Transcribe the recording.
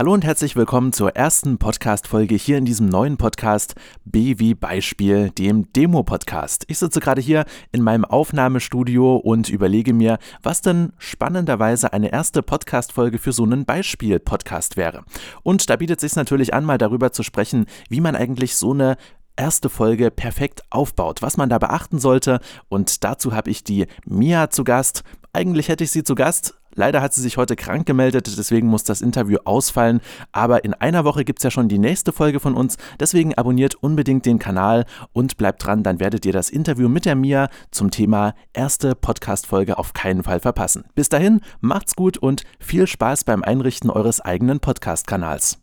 Hallo und herzlich willkommen zur ersten Podcast-Folge hier in diesem neuen Podcast B wie Beispiel, dem Demo-Podcast. Ich sitze gerade hier in meinem Aufnahmestudio und überlege mir, was denn spannenderweise eine erste Podcast-Folge für so einen Beispiel-Podcast wäre. Und da bietet sich natürlich an, mal darüber zu sprechen, wie man eigentlich so eine erste Folge perfekt aufbaut, was man da beachten sollte. Und dazu habe ich die Mia zu Gast. Eigentlich hätte ich sie zu Gast, Leider hat sie sich heute krank gemeldet, deswegen muss das Interview ausfallen. Aber in einer Woche gibt es ja schon die nächste Folge von uns. Deswegen abonniert unbedingt den Kanal und bleibt dran, dann werdet ihr das Interview mit der Mia zum Thema erste Podcast-Folge auf keinen Fall verpassen. Bis dahin, macht's gut und viel Spaß beim Einrichten eures eigenen Podcast-Kanals.